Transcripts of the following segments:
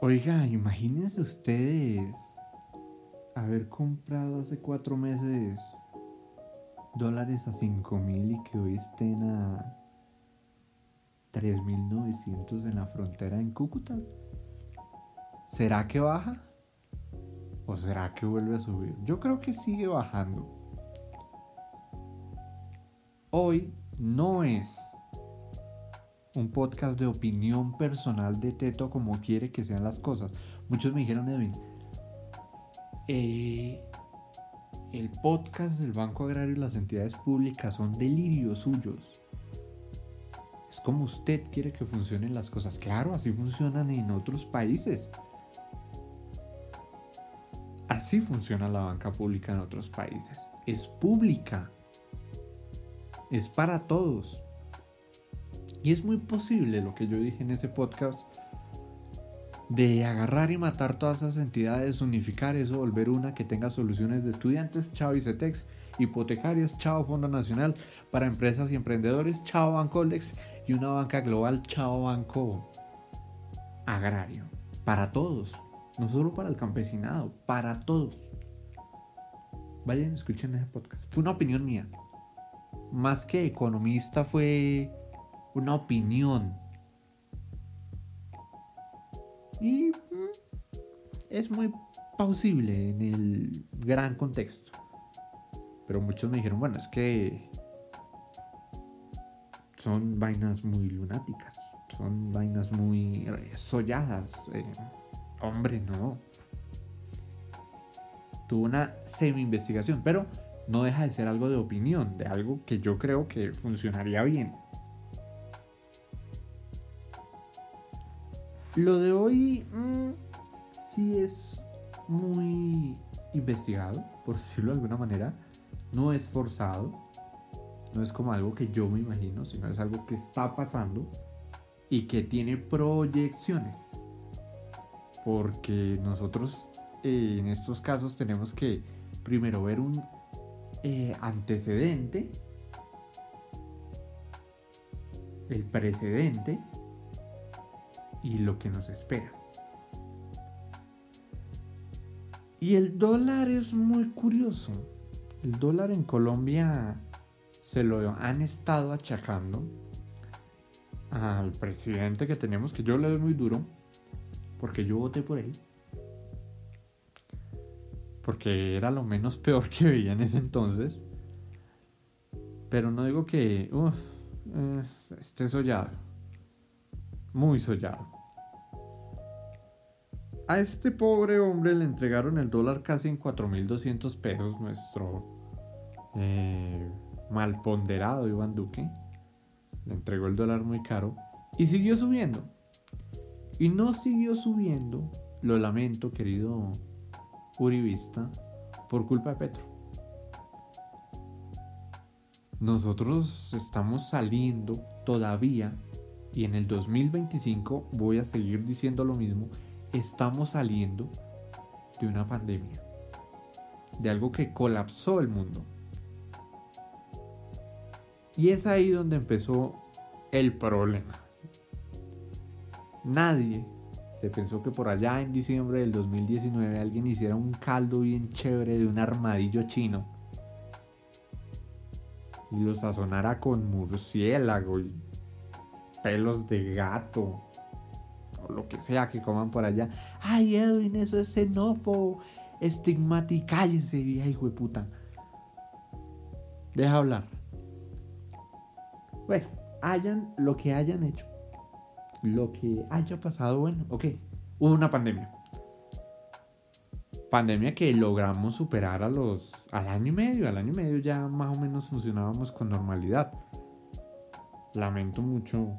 Oiga, imagínense ustedes haber comprado hace cuatro meses dólares a cinco mil y que hoy estén a 3.900 en la frontera en Cúcuta. ¿Será que baja? ¿O será que vuelve a subir? Yo creo que sigue bajando. Hoy no es un podcast de opinión personal de Teto como quiere que sean las cosas. Muchos me dijeron, Edwin, eh, el podcast del Banco Agrario y las entidades públicas son delirios suyos. Es como usted quiere que funcionen las cosas. Claro, así funcionan en otros países. Así funciona la banca pública en otros países. Es pública. Es para todos. Y es muy posible lo que yo dije en ese podcast de agarrar y matar todas esas entidades, unificar eso, volver una que tenga soluciones de estudiantes, chao ICETEX, hipotecarios, chao Fondo Nacional para empresas y emprendedores, chao Bancolex y una banca global, chao Banco Agrario. Para todos, no solo para el campesinado, para todos. Vayan, escuchen ese podcast. Fue una opinión mía. Más que economista fue una opinión. Y mm, es muy plausible en el gran contexto. Pero muchos me dijeron, bueno, es que son vainas muy lunáticas, son vainas muy solladas. Eh, hombre, no. Tuvo una semi-investigación, pero no deja de ser algo de opinión, de algo que yo creo que funcionaría bien. Lo de hoy mm, sí es muy investigado, por decirlo de alguna manera. No es forzado. No es como algo que yo me imagino, sino es algo que está pasando y que tiene proyecciones. Porque nosotros eh, en estos casos tenemos que primero ver un eh, antecedente, el precedente y lo que nos espera. Y el dólar es muy curioso. El dólar en Colombia se lo han estado achacando al presidente que tenemos, que yo le doy muy duro, porque yo voté por él. Porque era lo menos peor que veía en ese entonces. Pero no digo que uf, eh, esté. Muy sollado. A este pobre hombre le entregaron el dólar casi en 4.200 pesos, nuestro eh, mal ponderado Iván Duque. Le entregó el dólar muy caro y siguió subiendo. Y no siguió subiendo, lo lamento, querido Uribista, por culpa de Petro. Nosotros estamos saliendo todavía y en el 2025 voy a seguir diciendo lo mismo estamos saliendo de una pandemia, de algo que colapsó el mundo. Y es ahí donde empezó el problema. Nadie se pensó que por allá en diciembre del 2019 alguien hiciera un caldo bien chévere de un armadillo chino y lo sazonara con murciélago y pelos de gato lo que sea que coman por allá. Ay, Edwin, eso es xenófobo, estigmático. Cállese, vieja hijo de puta. Deja hablar. Bueno, hayan lo que hayan hecho. Lo que haya pasado, bueno, ok. Hubo una pandemia. Pandemia que logramos superar a los. al año y medio. Al año y medio ya más o menos funcionábamos con normalidad. Lamento mucho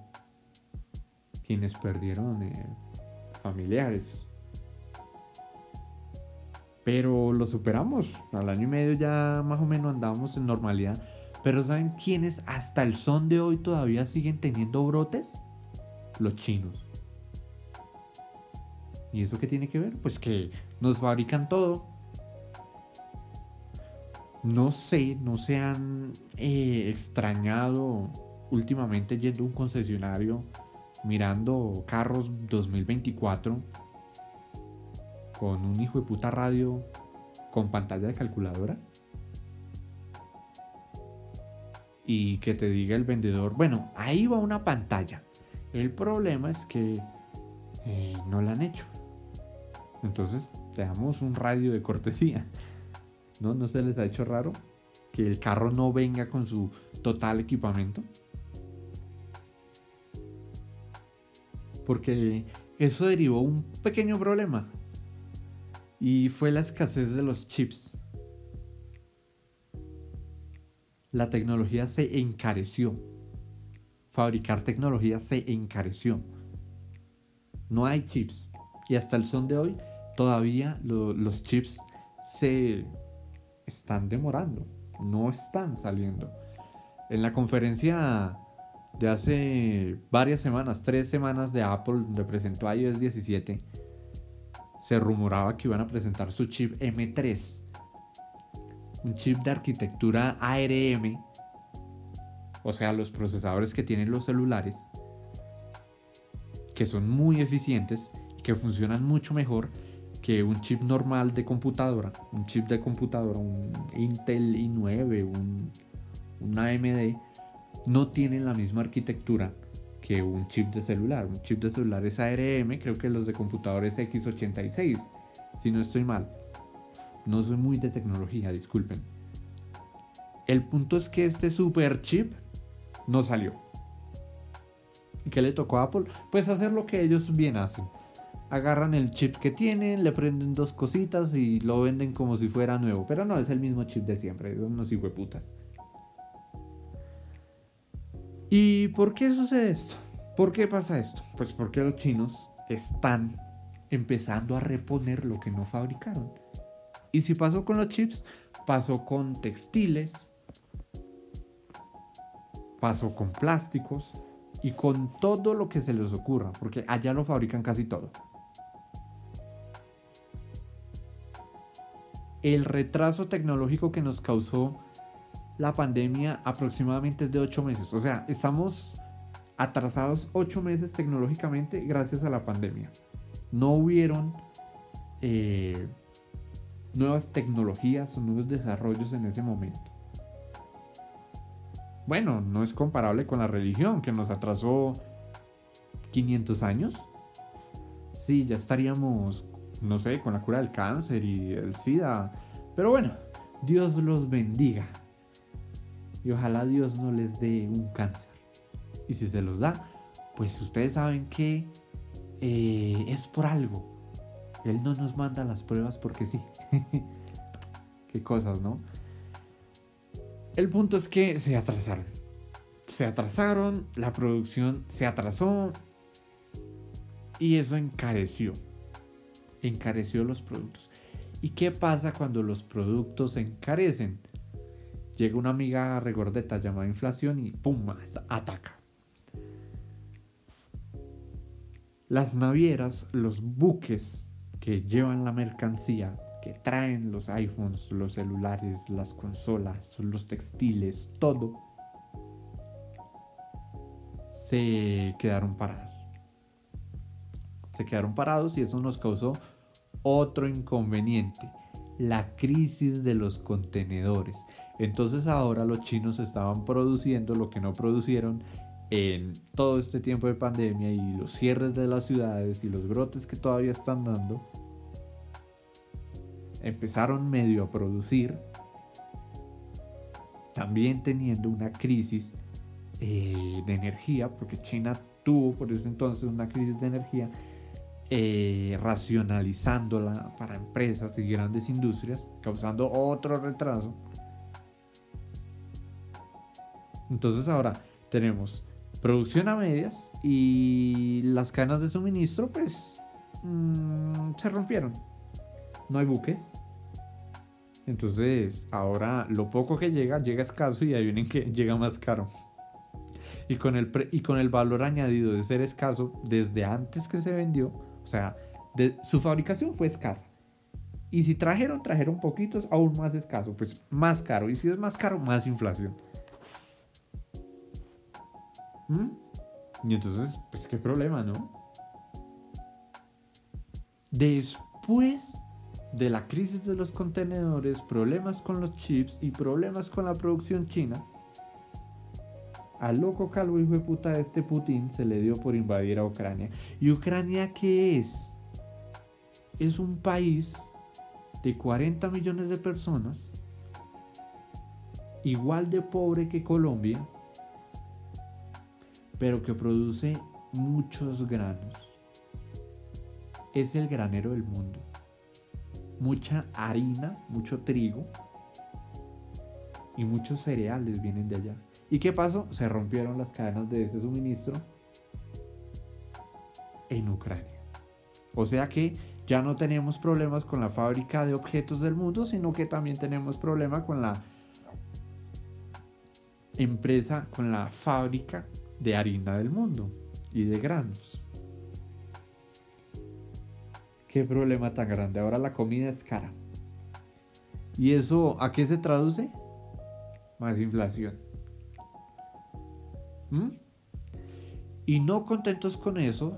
quienes perdieron eh, familiares. Pero lo superamos. Al año y medio ya más o menos andábamos en normalidad. Pero ¿saben quiénes hasta el son de hoy todavía siguen teniendo brotes? Los chinos. ¿Y eso qué tiene que ver? Pues que nos fabrican todo. No sé, no se han eh, extrañado últimamente yendo a un concesionario mirando carros 2024 con un hijo de puta radio con pantalla de calculadora. Y que te diga el vendedor, bueno, ahí va una pantalla. El problema es que eh, no la han hecho. Entonces te damos un radio de cortesía. ¿No? ¿No se les ha hecho raro que el carro no venga con su total equipamiento? Porque eso derivó un pequeño problema. Y fue la escasez de los chips. La tecnología se encareció. Fabricar tecnología se encareció. No hay chips. Y hasta el son de hoy todavía los chips se están demorando. No están saliendo. En la conferencia de hace varias semanas, tres semanas de Apple, donde presentó iOS 17, se rumoraba que iban a presentar su chip M3, un chip de arquitectura ARM, o sea, los procesadores que tienen los celulares, que son muy eficientes, que funcionan mucho mejor que un chip normal de computadora, un chip de computadora, un Intel i9, un, un AMD, no tienen la misma arquitectura que un chip de celular. Un chip de celular es ARM, creo que los de computadores X86, si no estoy mal. No soy muy de tecnología, disculpen. El punto es que este super chip no salió. ¿Y qué le tocó a Apple? Pues hacer lo que ellos bien hacen. Agarran el chip que tienen, le prenden dos cositas y lo venden como si fuera nuevo. Pero no, es el mismo chip de siempre. Son unos putas. ¿Y por qué sucede esto? ¿Por qué pasa esto? Pues porque los chinos están empezando a reponer lo que no fabricaron. Y si pasó con los chips, pasó con textiles, pasó con plásticos y con todo lo que se les ocurra, porque allá lo fabrican casi todo. El retraso tecnológico que nos causó la pandemia aproximadamente es de 8 meses. O sea, estamos atrasados 8 meses tecnológicamente gracias a la pandemia. No hubieron eh, nuevas tecnologías o nuevos desarrollos en ese momento. Bueno, no es comparable con la religión que nos atrasó 500 años. Sí, ya estaríamos, no sé, con la cura del cáncer y el SIDA. Pero bueno, Dios los bendiga y ojalá Dios no les dé un cáncer. Y si se los da, pues ustedes saben que eh, es por algo. Él no nos manda las pruebas porque sí. Qué cosas, ¿no? El punto es que se atrasaron. Se atrasaron, la producción se atrasó y eso encareció. Encareció los productos. ¿Y qué pasa cuando los productos encarecen? Llega una amiga regordeta llamada inflación y ¡pum! ataca. Las navieras, los buques que llevan la mercancía, que traen los iPhones, los celulares, las consolas, los textiles, todo, se quedaron parados. Se quedaron parados y eso nos causó otro inconveniente, la crisis de los contenedores. Entonces ahora los chinos estaban produciendo lo que no producieron en todo este tiempo de pandemia y los cierres de las ciudades y los brotes que todavía están dando. Empezaron medio a producir, también teniendo una crisis eh, de energía, porque China tuvo por ese entonces una crisis de energía, eh, racionalizándola para empresas y grandes industrias, causando otro retraso entonces ahora tenemos producción a medias y las cadenas de suministro pues mm, se rompieron. No hay buques. Entonces ahora lo poco que llega llega escaso y ahí vienen que llega más caro. Y con, el y con el valor añadido de ser escaso desde antes que se vendió, o sea, su fabricación fue escasa. Y si trajeron, trajeron poquitos, aún más escaso, pues más caro. Y si es más caro, más inflación. ¿Mm? Y entonces, pues qué problema, ¿no? Después de la crisis de los contenedores, problemas con los chips y problemas con la producción china, al loco calvo hijo de puta este Putin se le dio por invadir a Ucrania. ¿Y Ucrania qué es? Es un país de 40 millones de personas, igual de pobre que Colombia, pero que produce muchos granos. Es el granero del mundo. Mucha harina, mucho trigo y muchos cereales vienen de allá. ¿Y qué pasó? Se rompieron las cadenas de ese suministro en Ucrania. O sea que ya no tenemos problemas con la fábrica de objetos del mundo, sino que también tenemos problemas con la empresa, con la fábrica de harina del mundo y de granos. Qué problema tan grande. Ahora la comida es cara. ¿Y eso a qué se traduce? Más inflación. ¿Mm? Y no contentos con eso,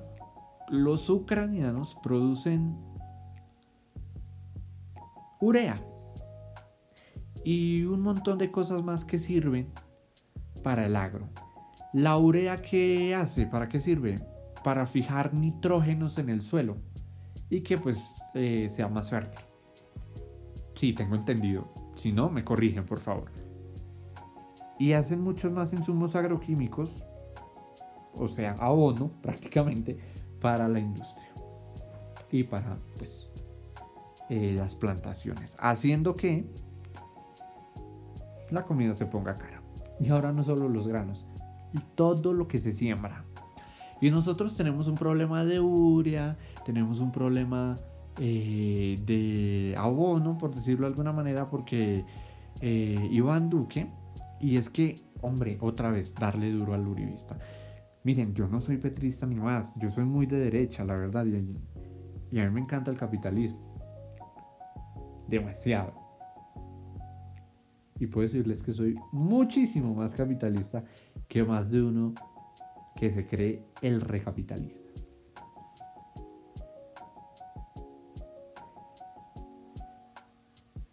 los ucranianos producen urea y un montón de cosas más que sirven para el agro. La urea que hace, ¿para qué sirve? Para fijar nitrógenos en el suelo y que pues eh, sea más fértil. Sí, tengo entendido. Si no, me corrigen, por favor y hacen muchos más insumos agroquímicos, o sea, abono prácticamente para la industria y para pues eh, las plantaciones, haciendo que la comida se ponga cara. Y ahora no solo los granos, y todo lo que se siembra. Y nosotros tenemos un problema de urea, tenemos un problema eh, de abono, por decirlo de alguna manera, porque eh, Iván Duque, y es que, hombre, otra vez, darle duro al uribista. Miren, yo no soy petrista ni más, yo soy muy de derecha, la verdad, y, y a mí me encanta el capitalismo. Demasiado. Y puedo decirles que soy muchísimo más capitalista que más de uno que se cree el recapitalista.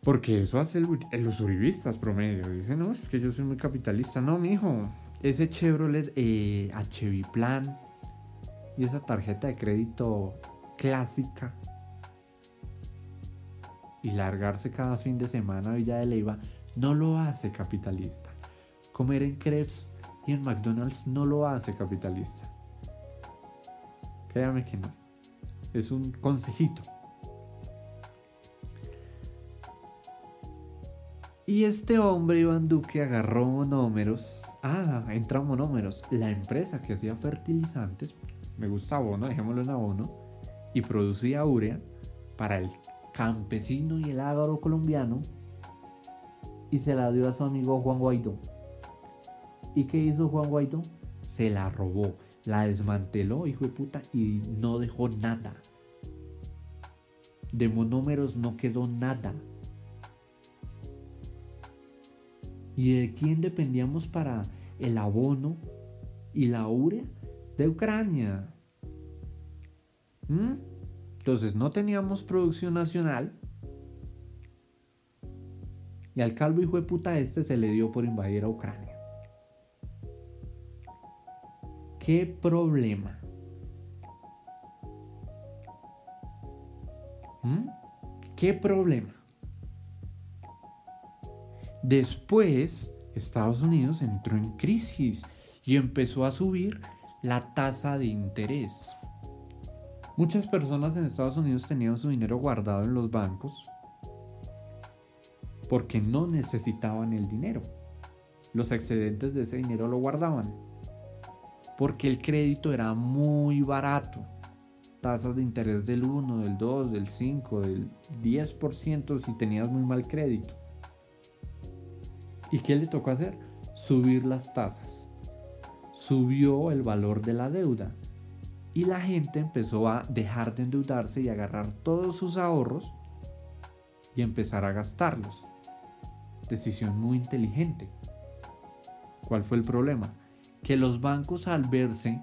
Porque eso hace los uribistas promedio. Dicen, no, es que yo soy muy capitalista. No, mijo. Ese Chevrolet eh, Plan y esa tarjeta de crédito clásica y largarse cada fin de semana a Villa de Leiva no lo hace capitalista. Comer en crepes y en McDonald's no lo hace capitalista. Créame que no. Es un consejito. Y este hombre, Iván Duque, agarró monómeros. Ah, entra monómeros. La empresa que hacía fertilizantes, me gusta abono, dejémoslo en abono, y producía urea para el campesino y el ágaro colombiano. Y se la dio a su amigo Juan Guaidó. ¿Y qué hizo Juan Guaidó? Se la robó, la desmanteló, hijo de puta, y no dejó nada. De monómeros no quedó nada. ¿Y de quién dependíamos para el abono y la urea? De Ucrania. ¿Mm? Entonces no teníamos producción nacional. Y al calvo hijo de puta este se le dio por invadir a Ucrania. ¿Qué problema? ¿Mm? ¿Qué problema? Después, Estados Unidos entró en crisis y empezó a subir la tasa de interés. Muchas personas en Estados Unidos tenían su dinero guardado en los bancos porque no necesitaban el dinero. Los excedentes de ese dinero lo guardaban porque el crédito era muy barato. Tasas de interés del 1, del 2, del 5, del 10% si tenías muy mal crédito. ¿Y qué le tocó hacer? Subir las tasas. Subió el valor de la deuda. Y la gente empezó a dejar de endeudarse y agarrar todos sus ahorros y empezar a gastarlos. Decisión muy inteligente. ¿Cuál fue el problema? Que los bancos al verse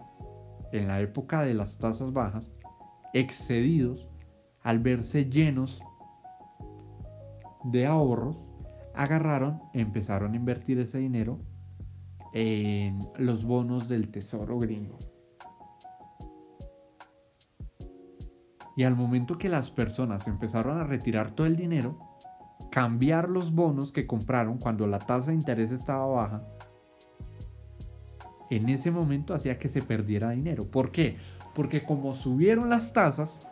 en la época de las tasas bajas excedidos al verse llenos de ahorros, agarraron, empezaron a invertir ese dinero en los bonos del tesoro gringo. Y al momento que las personas empezaron a retirar todo el dinero, cambiar los bonos que compraron cuando la tasa de interés estaba baja, en ese momento hacía que se perdiera dinero. ¿Por qué? Porque como subieron las tasas,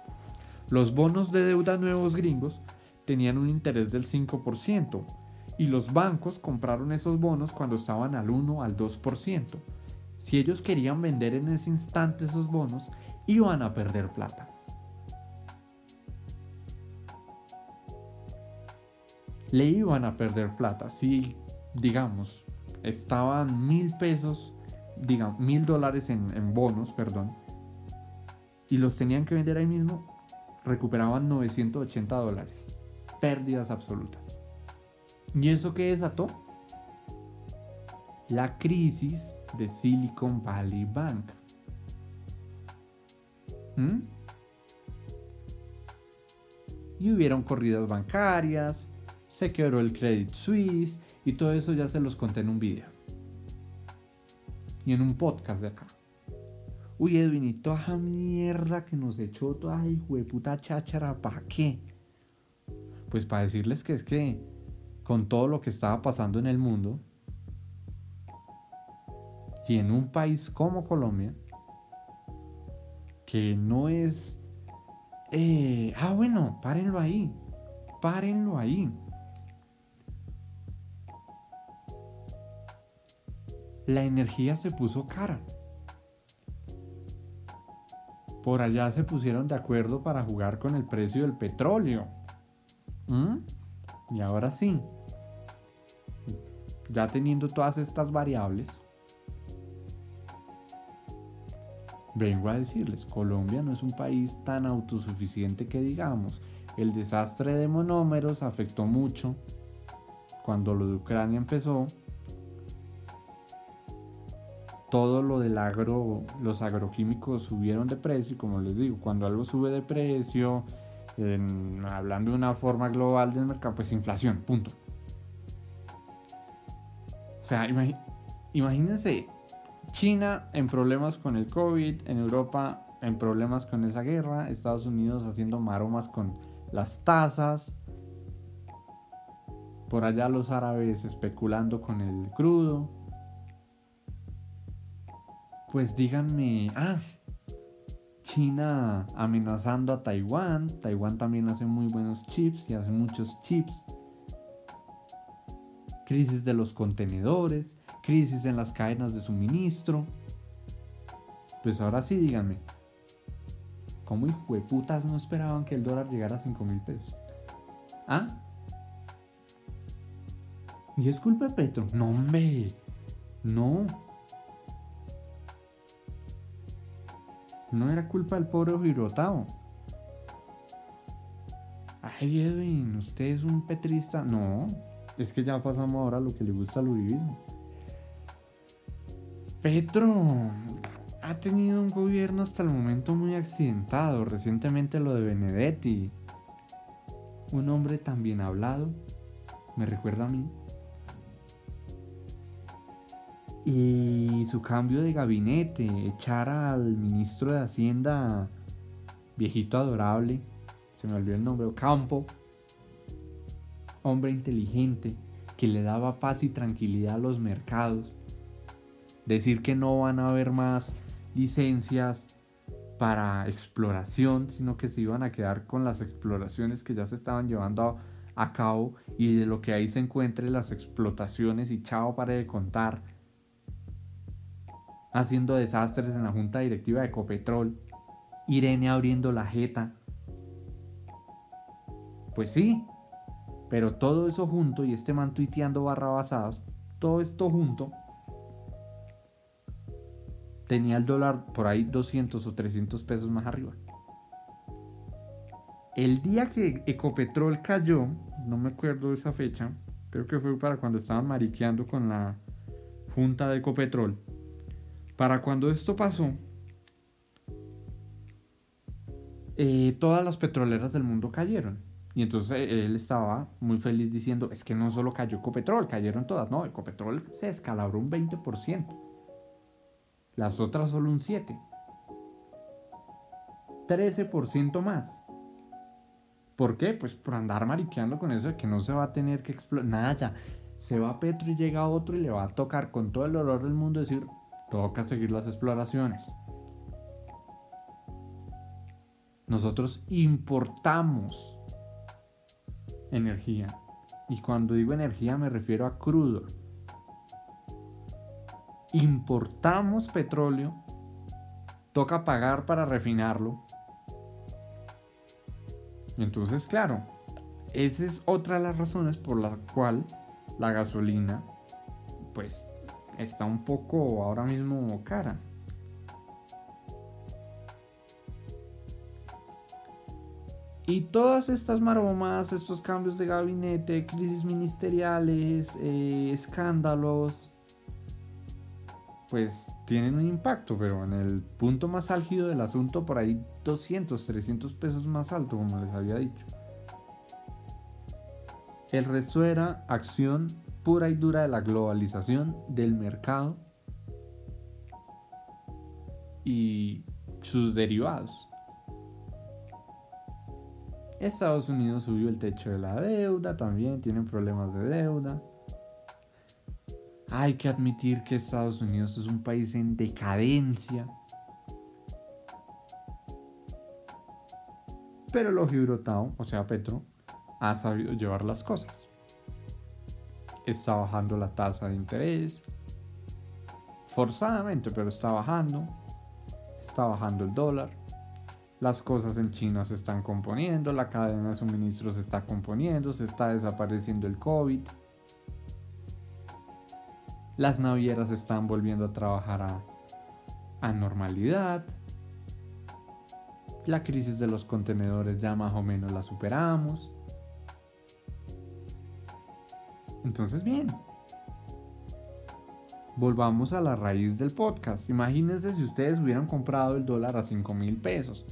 los bonos de deuda nuevos gringos tenían un interés del 5% y los bancos compraron esos bonos cuando estaban al 1 al 2%. Si ellos querían vender en ese instante esos bonos, iban a perder plata. Le iban a perder plata. Si, digamos, estaban mil pesos, digamos, mil dólares en, en bonos, perdón, y los tenían que vender ahí mismo, recuperaban 980 dólares. Pérdidas absolutas. ¿Y eso qué desató? La crisis de Silicon Valley Bank. ¿Mm? Y hubieron corridas bancarias, se quebró el Credit Suisse y todo eso ya se los conté en un video. Y en un podcast de acá. Uy, Edwin, y toda esa mierda que nos echó toda esa puta cháchara, ¿para qué? Pues para decirles que es que con todo lo que estaba pasando en el mundo y en un país como Colombia, que no es... Eh, ah, bueno, párenlo ahí, párenlo ahí. La energía se puso cara. Por allá se pusieron de acuerdo para jugar con el precio del petróleo. ¿Mm? Y ahora sí, ya teniendo todas estas variables, vengo a decirles, Colombia no es un país tan autosuficiente que digamos. El desastre de monómeros afectó mucho cuando lo de Ucrania empezó. Todo lo del agro, los agroquímicos subieron de precio y como les digo, cuando algo sube de precio, hablando de una forma global del mercado, pues inflación, punto. Sea, imagínense China en problemas con el COVID, en Europa en problemas con esa guerra, Estados Unidos haciendo maromas con las tasas, por allá los árabes especulando con el crudo. Pues díganme, ah, China amenazando a Taiwán, Taiwán también hace muy buenos chips y hace muchos chips crisis de los contenedores, crisis en las cadenas de suministro. Pues ahora sí, díganme, ¿cómo putas no esperaban que el dólar llegara a 5 mil pesos? ¿Ah? ¿Y es culpa de Petro? No, hombre, no. No era culpa del pobre girotao. Ay, Edwin, usted es un petrista. No, es que ya pasamos ahora a lo que le gusta al uribismo. Petro ha tenido un gobierno hasta el momento muy accidentado. Recientemente lo de Benedetti. Un hombre tan bien hablado. Me recuerda a mí. Y su cambio de gabinete, echar al ministro de Hacienda, viejito adorable, se me olvidó el nombre, Campo, hombre inteligente que le daba paz y tranquilidad a los mercados. Decir que no van a haber más licencias para exploración, sino que se iban a quedar con las exploraciones que ya se estaban llevando a, cabo y de lo que ahí se encuentre las explotaciones y chao para de contar. Haciendo desastres en la junta directiva de Ecopetrol. Irene abriendo la jeta. Pues sí, pero todo eso junto y este man tuiteando barrabasadas, todo esto junto, tenía el dólar por ahí 200 o 300 pesos más arriba. El día que Ecopetrol cayó, no me acuerdo de esa fecha, creo que fue para cuando estaban mariqueando con la junta de Ecopetrol. Para cuando esto pasó, eh, todas las petroleras del mundo cayeron. Y entonces eh, él estaba muy feliz diciendo, es que no solo cayó Ecopetrol, cayeron todas. No, Ecopetrol se escalabró un 20%. Las otras solo un 7%. 13% más. ¿Por qué? Pues por andar mariqueando con eso de que no se va a tener que explotar. Nada, se va Petro y llega otro y le va a tocar con todo el dolor del mundo decir, toca seguir las exploraciones. Nosotros importamos energía. Y cuando digo energía me refiero a crudo. Importamos petróleo, toca pagar para refinarlo. Entonces, claro, esa es otra de las razones por la cual la gasolina, pues, está un poco ahora mismo cara. Y todas estas maromas, estos cambios de gabinete, crisis ministeriales, eh, escándalos, pues tienen un impacto, pero en el punto más álgido del asunto, por ahí 200, 300 pesos más alto, como les había dicho. El resto era acción pura y dura de la globalización del mercado y sus derivados. Estados Unidos subió el techo de la deuda, también tienen problemas de deuda. Hay que admitir que Estados Unidos es un país en decadencia. Pero el Ojibrotao, o sea Petro, ha sabido llevar las cosas. Está bajando la tasa de interés. Forzadamente, pero está bajando. Está bajando el dólar las cosas en China se están componiendo, la cadena de suministro se está componiendo, se está desapareciendo el COVID. Las navieras están volviendo a trabajar a, normalidad. La crisis de los contenedores ya más o menos la superamos. Entonces, bien. Volvamos a la raíz del podcast. Imagínense si ustedes hubieran comprado el dólar a 5 mil pesos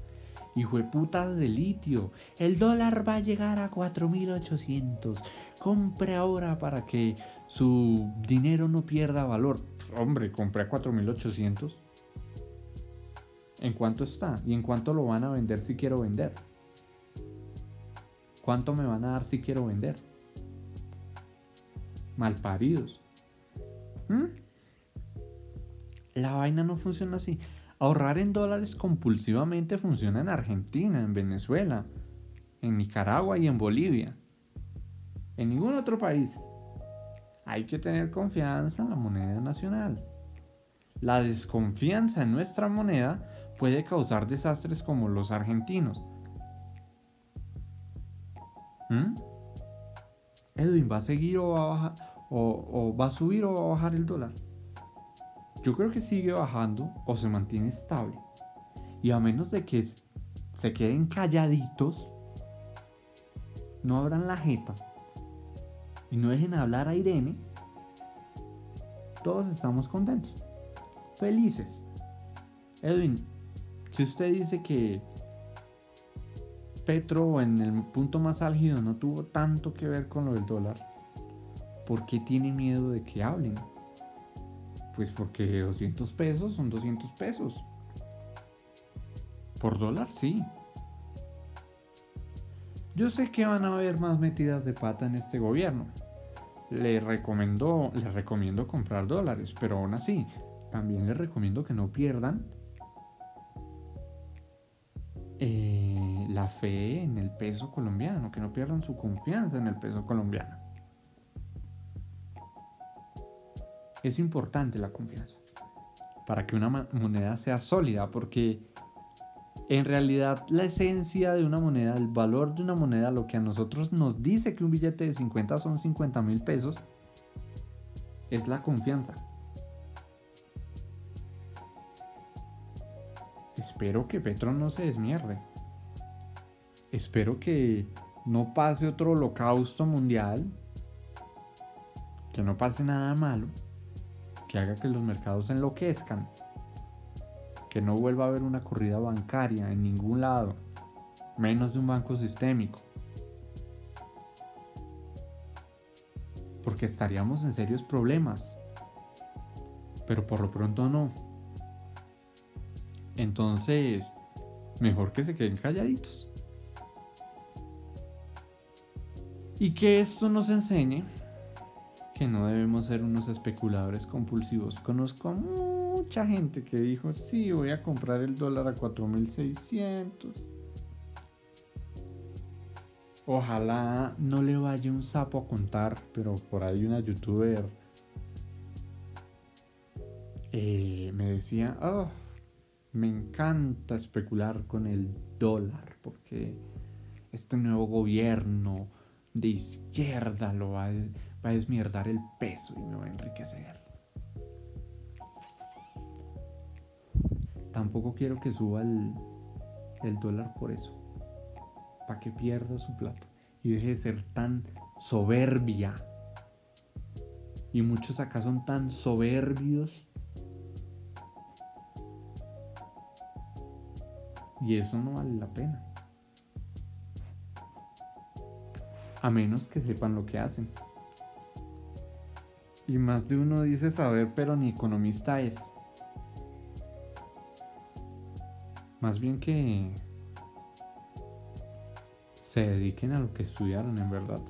Hijo de putas de litio. El dólar va a llegar a 4.800. Compre ahora para que su dinero no pierda valor. Hombre, compré a 4.800. ¿En cuánto está? ¿Y en cuánto lo van a vender si quiero vender? ¿Cuánto me van a dar si quiero vender? Malparidos. ¿Mm? La vaina no funciona así. Ahorrar en dólares compulsivamente funciona en Argentina, en Venezuela, en Nicaragua y en Bolivia. En ningún otro país. Hay que tener confianza en la moneda nacional. La desconfianza en nuestra moneda puede causar desastres como los argentinos. ¿Mm? Edwin, ¿va a seguir o va a, o va a subir o va a bajar el dólar? Yo creo que sigue bajando o se mantiene estable. Y a menos de que se queden calladitos, no abran la jeta y no dejen hablar a Irene, todos estamos contentos, felices. Edwin, si usted dice que Petro en el punto más álgido no tuvo tanto que ver con lo del dólar, ¿por qué tiene miedo de que hablen? Pues porque 200 pesos son 200 pesos. Por dólar, sí. Yo sé que van a haber más metidas de pata en este gobierno. Le recomiendo, les recomiendo comprar dólares, pero aún así, también les recomiendo que no pierdan eh, la fe en el peso colombiano, que no pierdan su confianza en el peso colombiano. Es importante la confianza para que una moneda sea sólida, porque en realidad la esencia de una moneda, el valor de una moneda, lo que a nosotros nos dice que un billete de 50 son 50 mil pesos, es la confianza. Espero que Petro no se desmierde. Espero que no pase otro holocausto mundial. Que no pase nada malo haga que los mercados enloquezcan, que no vuelva a haber una corrida bancaria en ningún lado, menos de un banco sistémico. Porque estaríamos en serios problemas. Pero por lo pronto no. Entonces, mejor que se queden calladitos. Y que esto nos enseñe que no debemos ser unos especuladores compulsivos. Conozco mucha gente que dijo, sí, voy a comprar el dólar a 4600. Ojalá no le vaya un sapo a contar, pero por ahí una youtuber eh, me decía, oh, me encanta especular con el dólar porque este nuevo gobierno de izquierda lo va a, va a desmierdar el peso y me va a enriquecer. Tampoco quiero que suba el, el dólar por eso. Para que pierda su plata y deje de ser tan soberbia. Y muchos acá son tan soberbios Y eso no vale la pena. A menos que sepan lo que hacen. Y más de uno dice saber, pero ni economista es. Más bien que se dediquen a lo que estudiaron en verdad.